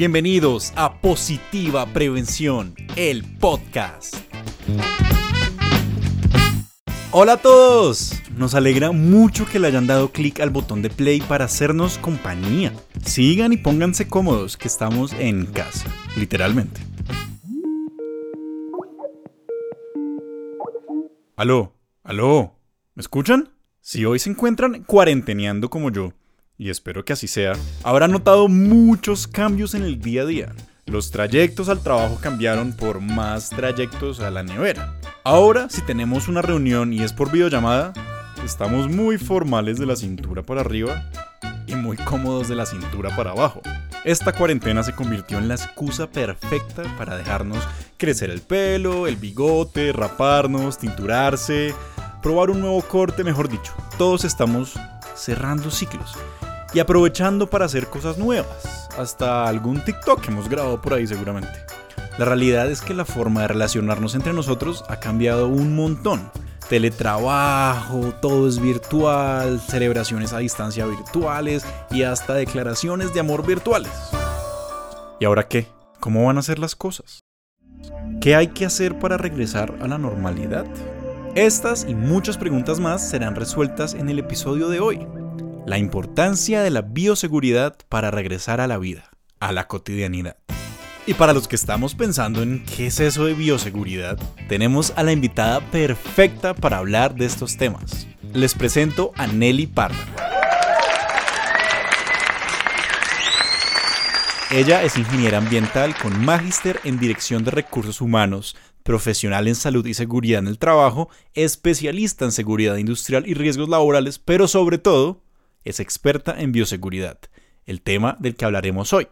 Bienvenidos a Positiva Prevención, el podcast. Hola a todos, nos alegra mucho que le hayan dado clic al botón de play para hacernos compañía. Sigan y pónganse cómodos que estamos en casa, literalmente. Aló, aló, ¿me escuchan? Si hoy se encuentran cuarenteneando como yo, y espero que así sea, habrán notado muchos cambios en el día a día. Los trayectos al trabajo cambiaron por más trayectos a la nevera. Ahora, si tenemos una reunión y es por videollamada, estamos muy formales de la cintura para arriba y muy cómodos de la cintura para abajo. Esta cuarentena se convirtió en la excusa perfecta para dejarnos crecer el pelo, el bigote, raparnos, tinturarse, probar un nuevo corte, mejor dicho. Todos estamos cerrando ciclos y aprovechando para hacer cosas nuevas. Hasta algún TikTok que hemos grabado por ahí seguramente. La realidad es que la forma de relacionarnos entre nosotros ha cambiado un montón. Teletrabajo, todo es virtual, celebraciones a distancia virtuales y hasta declaraciones de amor virtuales. ¿Y ahora qué? ¿Cómo van a ser las cosas? ¿Qué hay que hacer para regresar a la normalidad? Estas y muchas preguntas más serán resueltas en el episodio de hoy. La importancia de la bioseguridad para regresar a la vida, a la cotidianidad. Y para los que estamos pensando en qué es eso de bioseguridad, tenemos a la invitada perfecta para hablar de estos temas. Les presento a Nelly Parra. Ella es ingeniera ambiental con magíster en Dirección de Recursos Humanos, profesional en salud y seguridad en el trabajo, especialista en seguridad industrial y riesgos laborales, pero sobre todo es experta en bioseguridad, el tema del que hablaremos hoy.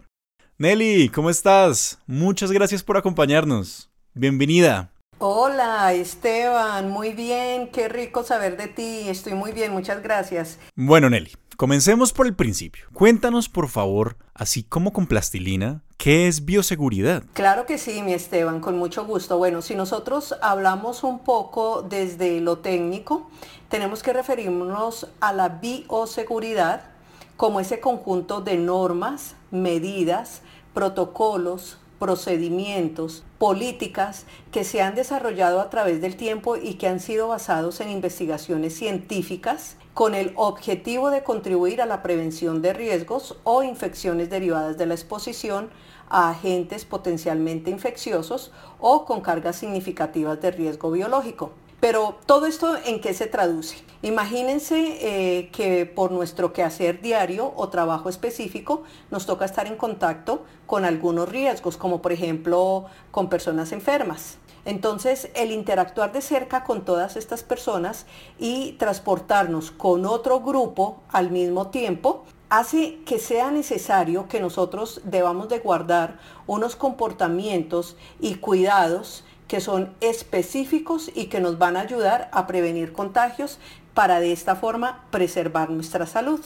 Nelly, ¿cómo estás? Muchas gracias por acompañarnos. Bienvenida. Hola Esteban, muy bien, qué rico saber de ti, estoy muy bien, muchas gracias. Bueno Nelly, comencemos por el principio. Cuéntanos por favor, así como con plastilina, ¿qué es bioseguridad? Claro que sí, mi Esteban, con mucho gusto. Bueno, si nosotros hablamos un poco desde lo técnico, tenemos que referirnos a la bioseguridad como ese conjunto de normas, medidas, protocolos, procedimientos, políticas que se han desarrollado a través del tiempo y que han sido basados en investigaciones científicas con el objetivo de contribuir a la prevención de riesgos o infecciones derivadas de la exposición a agentes potencialmente infecciosos o con cargas significativas de riesgo biológico. Pero todo esto en qué se traduce? Imagínense eh, que por nuestro quehacer diario o trabajo específico nos toca estar en contacto con algunos riesgos, como por ejemplo con personas enfermas. Entonces, el interactuar de cerca con todas estas personas y transportarnos con otro grupo al mismo tiempo hace que sea necesario que nosotros debamos de guardar unos comportamientos y cuidados que son específicos y que nos van a ayudar a prevenir contagios para de esta forma preservar nuestra salud.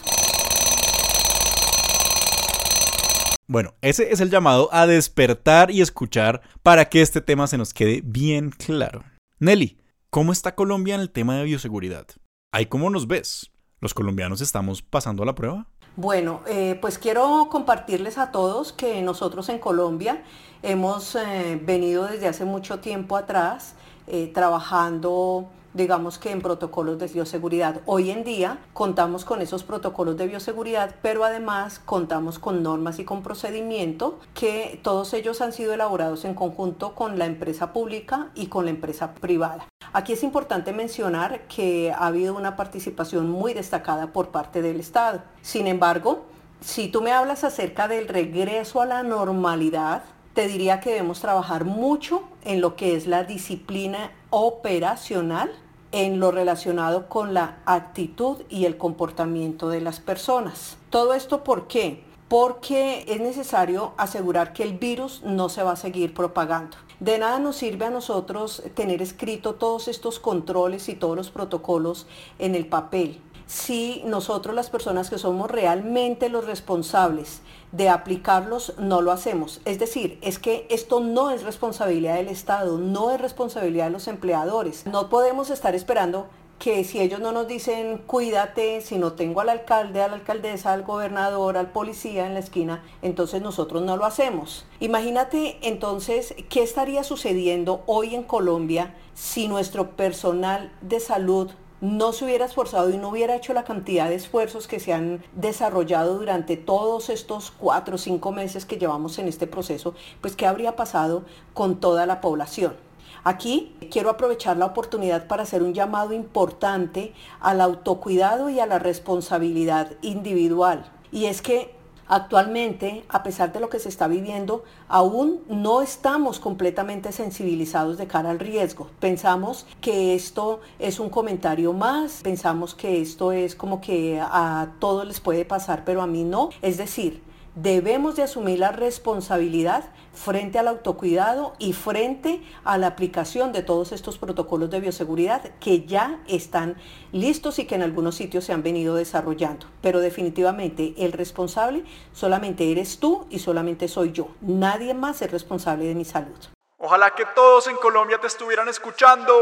Bueno, ese es el llamado a despertar y escuchar para que este tema se nos quede bien claro. Nelly, ¿cómo está Colombia en el tema de bioseguridad? ¿Ahí cómo nos ves? ¿Los colombianos estamos pasando a la prueba? Bueno, eh, pues quiero compartirles a todos que nosotros en Colombia hemos eh, venido desde hace mucho tiempo atrás eh, trabajando digamos que en protocolos de bioseguridad. Hoy en día contamos con esos protocolos de bioseguridad, pero además contamos con normas y con procedimiento que todos ellos han sido elaborados en conjunto con la empresa pública y con la empresa privada. Aquí es importante mencionar que ha habido una participación muy destacada por parte del Estado. Sin embargo, si tú me hablas acerca del regreso a la normalidad, te diría que debemos trabajar mucho en lo que es la disciplina operacional, en lo relacionado con la actitud y el comportamiento de las personas. ¿Todo esto por qué? Porque es necesario asegurar que el virus no se va a seguir propagando. De nada nos sirve a nosotros tener escrito todos estos controles y todos los protocolos en el papel si nosotros las personas que somos realmente los responsables de aplicarlos no lo hacemos. Es decir, es que esto no es responsabilidad del Estado, no es responsabilidad de los empleadores. No podemos estar esperando que si ellos no nos dicen cuídate, si no tengo al alcalde, a la alcaldesa, al gobernador, al policía en la esquina, entonces nosotros no lo hacemos. Imagínate entonces qué estaría sucediendo hoy en Colombia si nuestro personal de salud no se hubiera esforzado y no hubiera hecho la cantidad de esfuerzos que se han desarrollado durante todos estos cuatro o cinco meses que llevamos en este proceso, pues qué habría pasado con toda la población. Aquí quiero aprovechar la oportunidad para hacer un llamado importante al autocuidado y a la responsabilidad individual. Y es que Actualmente, a pesar de lo que se está viviendo, aún no estamos completamente sensibilizados de cara al riesgo. Pensamos que esto es un comentario más, pensamos que esto es como que a todos les puede pasar, pero a mí no. Es decir, debemos de asumir la responsabilidad frente al autocuidado y frente a la aplicación de todos estos protocolos de bioseguridad que ya están listos y que en algunos sitios se han venido desarrollando. Pero definitivamente el responsable solamente eres tú y solamente soy yo. Nadie más es responsable de mi salud. Ojalá que todos en Colombia te estuvieran escuchando,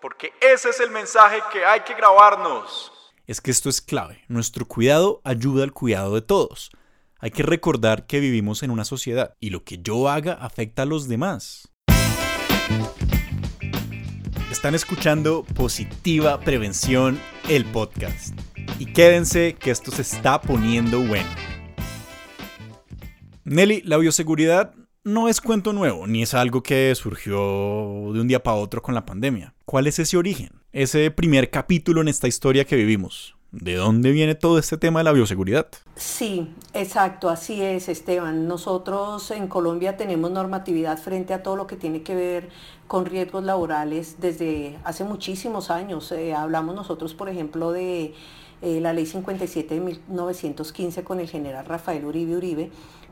porque ese es el mensaje que hay que grabarnos. Es que esto es clave. Nuestro cuidado ayuda al cuidado de todos. Hay que recordar que vivimos en una sociedad y lo que yo haga afecta a los demás. Están escuchando Positiva Prevención, el podcast. Y quédense que esto se está poniendo bueno. Nelly, la bioseguridad no es cuento nuevo, ni es algo que surgió de un día para otro con la pandemia. ¿Cuál es ese origen? Ese primer capítulo en esta historia que vivimos. ¿De dónde viene todo este tema de la bioseguridad? Sí, exacto, así es, Esteban. Nosotros en Colombia tenemos normatividad frente a todo lo que tiene que ver con riesgos laborales desde hace muchísimos años. Eh, hablamos nosotros, por ejemplo, de eh, la ley 57 de 1915 con el general Rafael Uribe Uribe.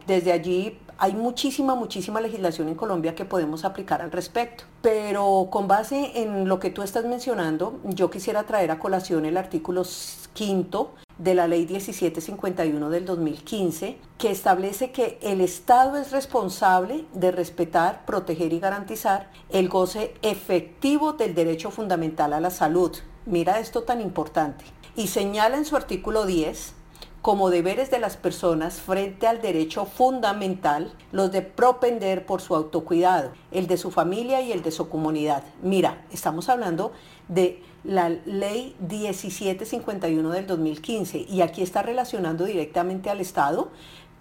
Desde allí hay muchísima, muchísima legislación en Colombia que podemos aplicar al respecto. Pero con base en lo que tú estás mencionando, yo quisiera traer a colación el artículo quinto de la ley 1751 del 2015, que establece que el Estado es responsable de respetar, proteger y garantizar el goce efectivo del derecho fundamental a la salud. Mira esto tan importante. Y señala en su artículo 10 como deberes de las personas frente al derecho fundamental, los de propender por su autocuidado, el de su familia y el de su comunidad. Mira, estamos hablando de la ley 1751 del 2015 y aquí está relacionando directamente al Estado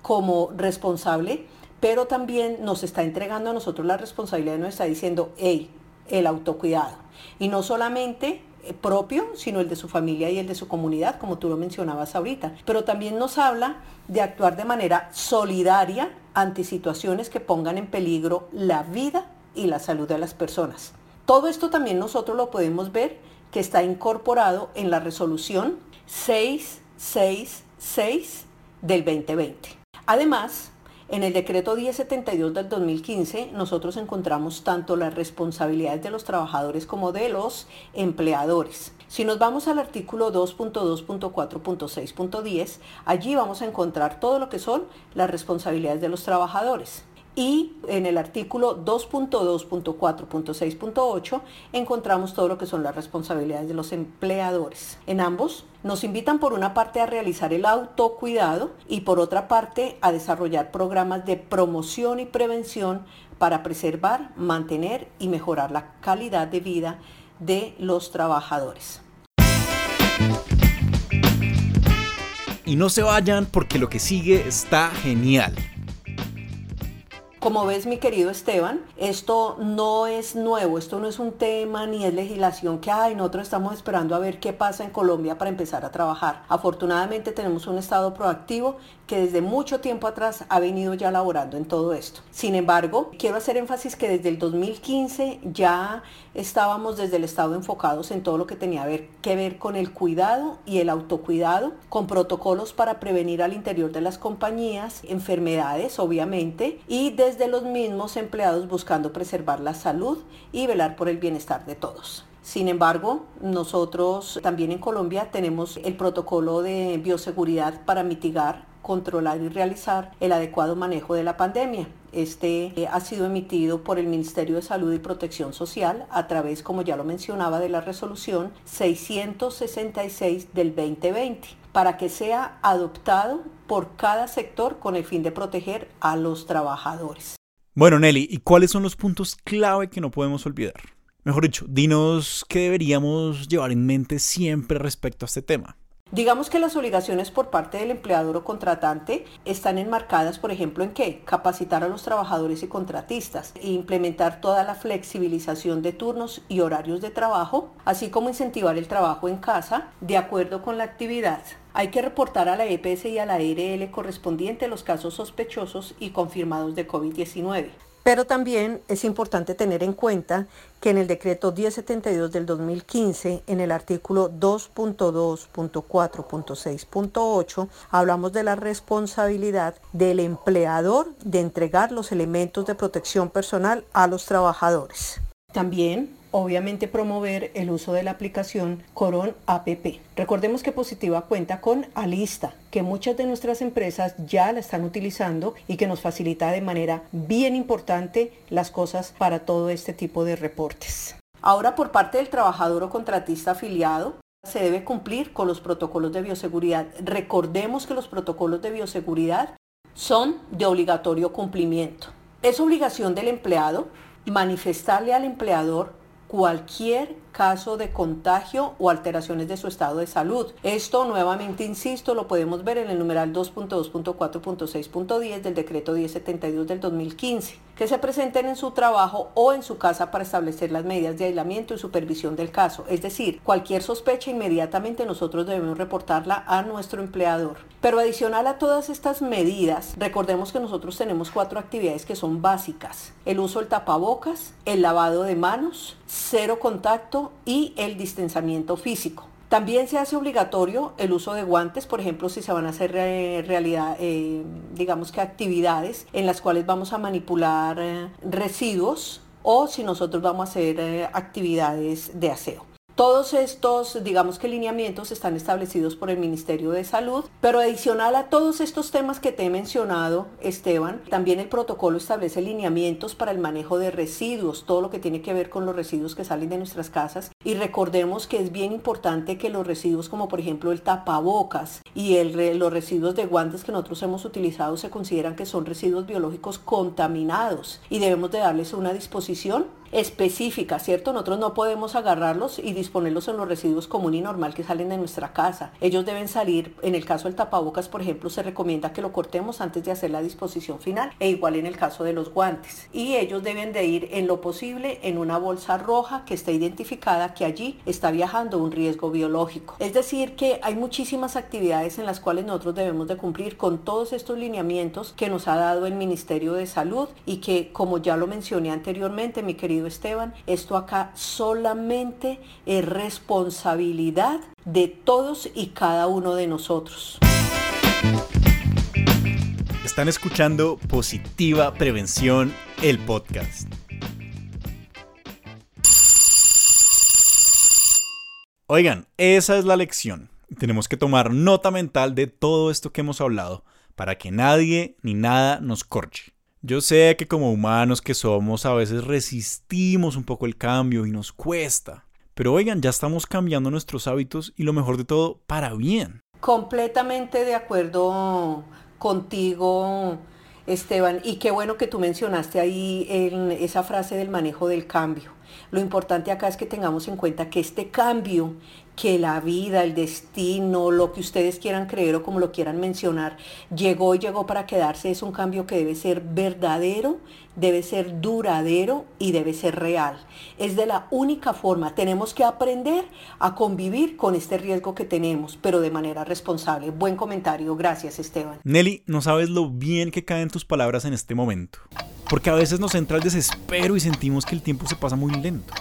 como responsable, pero también nos está entregando a nosotros la responsabilidad y nos está diciendo, hey, el autocuidado. Y no solamente propio, sino el de su familia y el de su comunidad, como tú lo mencionabas ahorita. Pero también nos habla de actuar de manera solidaria ante situaciones que pongan en peligro la vida y la salud de las personas. Todo esto también nosotros lo podemos ver que está incorporado en la resolución 666 del 2020. Además, en el decreto 1072 del 2015 nosotros encontramos tanto las responsabilidades de los trabajadores como de los empleadores. Si nos vamos al artículo 2.2.4.6.10, allí vamos a encontrar todo lo que son las responsabilidades de los trabajadores y en el artículo 2.2.4.6.8 encontramos todo lo que son las responsabilidades de los empleadores. En ambos nos invitan por una parte a realizar el autocuidado y por otra parte a desarrollar programas de promoción y prevención para preservar, mantener y mejorar la calidad de vida de los trabajadores. Y no se vayan porque lo que sigue está genial. Como ves, mi querido Esteban, esto no es nuevo, esto no es un tema ni es legislación que, hay. nosotros estamos esperando a ver qué pasa en Colombia para empezar a trabajar. Afortunadamente tenemos un Estado proactivo que desde mucho tiempo atrás ha venido ya laborando en todo esto. Sin embargo, quiero hacer énfasis que desde el 2015 ya estábamos desde el Estado enfocados en todo lo que tenía que ver con el cuidado y el autocuidado, con protocolos para prevenir al interior de las compañías enfermedades, obviamente, y desde los mismos empleados buscando preservar la salud y velar por el bienestar de todos. Sin embargo, nosotros también en Colombia tenemos el protocolo de bioseguridad para mitigar controlar y realizar el adecuado manejo de la pandemia. Este eh, ha sido emitido por el Ministerio de Salud y Protección Social a través, como ya lo mencionaba, de la resolución 666 del 2020 para que sea adoptado por cada sector con el fin de proteger a los trabajadores. Bueno, Nelly, ¿y cuáles son los puntos clave que no podemos olvidar? Mejor dicho, dinos qué deberíamos llevar en mente siempre respecto a este tema. Digamos que las obligaciones por parte del empleador o contratante están enmarcadas, por ejemplo, en qué? Capacitar a los trabajadores y contratistas, e implementar toda la flexibilización de turnos y horarios de trabajo, así como incentivar el trabajo en casa de acuerdo con la actividad. Hay que reportar a la EPS y a la ARL correspondiente los casos sospechosos y confirmados de COVID-19. Pero también es importante tener en cuenta que en el decreto 1072 del 2015, en el artículo 2.2.4.6.8, hablamos de la responsabilidad del empleador de entregar los elementos de protección personal a los trabajadores. También obviamente promover el uso de la aplicación Coron APP. Recordemos que Positiva cuenta con Alista, que muchas de nuestras empresas ya la están utilizando y que nos facilita de manera bien importante las cosas para todo este tipo de reportes. Ahora por parte del trabajador o contratista afiliado, se debe cumplir con los protocolos de bioseguridad. Recordemos que los protocolos de bioseguridad son de obligatorio cumplimiento. Es obligación del empleado manifestarle al empleador cualquier caso de contagio o alteraciones de su estado de salud. Esto nuevamente, insisto, lo podemos ver en el numeral 2.2.4.6.10 del decreto 1072 del 2015, que se presenten en su trabajo o en su casa para establecer las medidas de aislamiento y supervisión del caso. Es decir, cualquier sospecha inmediatamente nosotros debemos reportarla a nuestro empleador. Pero adicional a todas estas medidas, recordemos que nosotros tenemos cuatro actividades que son básicas. El uso del tapabocas, el lavado de manos, cero contacto y el distanciamiento físico. También se hace obligatorio el uso de guantes, por ejemplo, si se van a hacer eh, realidad, eh, digamos que actividades en las cuales vamos a manipular eh, residuos o si nosotros vamos a hacer actividades de aseo. Todos estos, digamos que lineamientos están establecidos por el Ministerio de Salud, pero adicional a todos estos temas que te he mencionado, Esteban, también el protocolo establece lineamientos para el manejo de residuos, todo lo que tiene que ver con los residuos que salen de nuestras casas. Y recordemos que es bien importante que los residuos como por ejemplo el tapabocas y el, los residuos de guantes que nosotros hemos utilizado se consideran que son residuos biológicos contaminados y debemos de darles una disposición específica, ¿cierto? Nosotros no podemos agarrarlos y disponerlos en los residuos común y normal que salen de nuestra casa. Ellos deben salir, en el caso del tapabocas, por ejemplo, se recomienda que lo cortemos antes de hacer la disposición final, e igual en el caso de los guantes. Y ellos deben de ir en lo posible en una bolsa roja que esté identificada que allí está viajando un riesgo biológico. Es decir, que hay muchísimas actividades en las cuales nosotros debemos de cumplir con todos estos lineamientos que nos ha dado el Ministerio de Salud y que, como ya lo mencioné anteriormente, mi querido Esteban, esto acá solamente es responsabilidad de todos y cada uno de nosotros. Están escuchando Positiva Prevención, el podcast. Oigan, esa es la lección. Tenemos que tomar nota mental de todo esto que hemos hablado para que nadie ni nada nos corche. Yo sé que como humanos que somos a veces resistimos un poco el cambio y nos cuesta. Pero oigan, ya estamos cambiando nuestros hábitos y lo mejor de todo, para bien. Completamente de acuerdo contigo, Esteban. Y qué bueno que tú mencionaste ahí en esa frase del manejo del cambio. Lo importante acá es que tengamos en cuenta que este cambio que la vida, el destino, lo que ustedes quieran creer o como lo quieran mencionar, llegó y llegó para quedarse, es un cambio que debe ser verdadero, debe ser duradero y debe ser real. Es de la única forma, tenemos que aprender a convivir con este riesgo que tenemos, pero de manera responsable. Buen comentario, gracias Esteban. Nelly, no sabes lo bien que caen tus palabras en este momento, porque a veces nos entra el desespero y sentimos que el tiempo se pasa muy lento.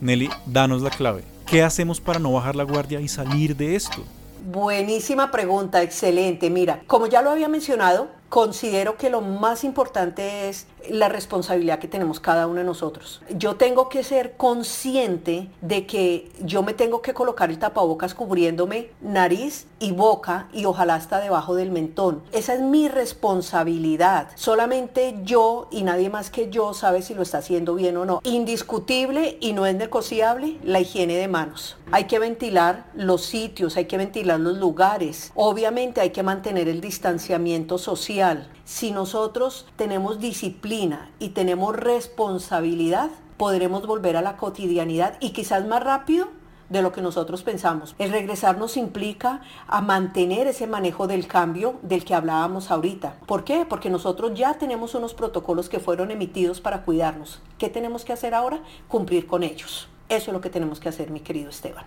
Nelly, danos la clave. ¿Qué hacemos para no bajar la guardia y salir de esto? Buenísima pregunta, excelente. Mira, como ya lo había mencionado, considero que lo más importante es la responsabilidad que tenemos cada uno de nosotros. Yo tengo que ser consciente de que yo me tengo que colocar el tapabocas cubriéndome nariz y boca y ojalá hasta debajo del mentón. Esa es mi responsabilidad. Solamente yo y nadie más que yo sabe si lo está haciendo bien o no. Indiscutible y no es negociable la higiene de manos. Hay que ventilar los sitios, hay que ventilar los lugares. Obviamente hay que mantener el distanciamiento social. Si nosotros tenemos disciplina y tenemos responsabilidad, podremos volver a la cotidianidad y quizás más rápido de lo que nosotros pensamos. El regresar nos implica a mantener ese manejo del cambio del que hablábamos ahorita. ¿Por qué? Porque nosotros ya tenemos unos protocolos que fueron emitidos para cuidarnos. ¿Qué tenemos que hacer ahora? Cumplir con ellos. Eso es lo que tenemos que hacer, mi querido Esteban.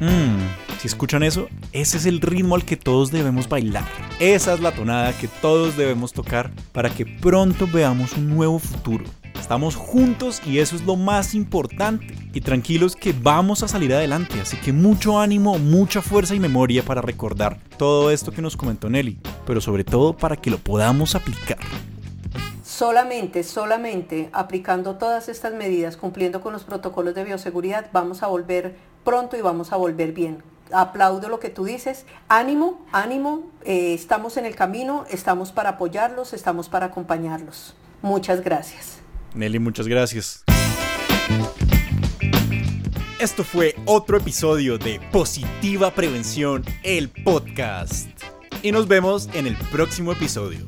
Mmm, si escuchan eso, ese es el ritmo al que todos debemos bailar. Esa es la tonada que todos debemos tocar para que pronto veamos un nuevo futuro. Estamos juntos y eso es lo más importante. Y tranquilos que vamos a salir adelante, así que mucho ánimo, mucha fuerza y memoria para recordar todo esto que nos comentó Nelly, pero sobre todo para que lo podamos aplicar. Solamente, solamente aplicando todas estas medidas, cumpliendo con los protocolos de bioseguridad, vamos a volver pronto y vamos a volver bien. Aplaudo lo que tú dices. Ánimo, ánimo, eh, estamos en el camino, estamos para apoyarlos, estamos para acompañarlos. Muchas gracias. Nelly, muchas gracias. Esto fue otro episodio de Positiva Prevención, el podcast. Y nos vemos en el próximo episodio.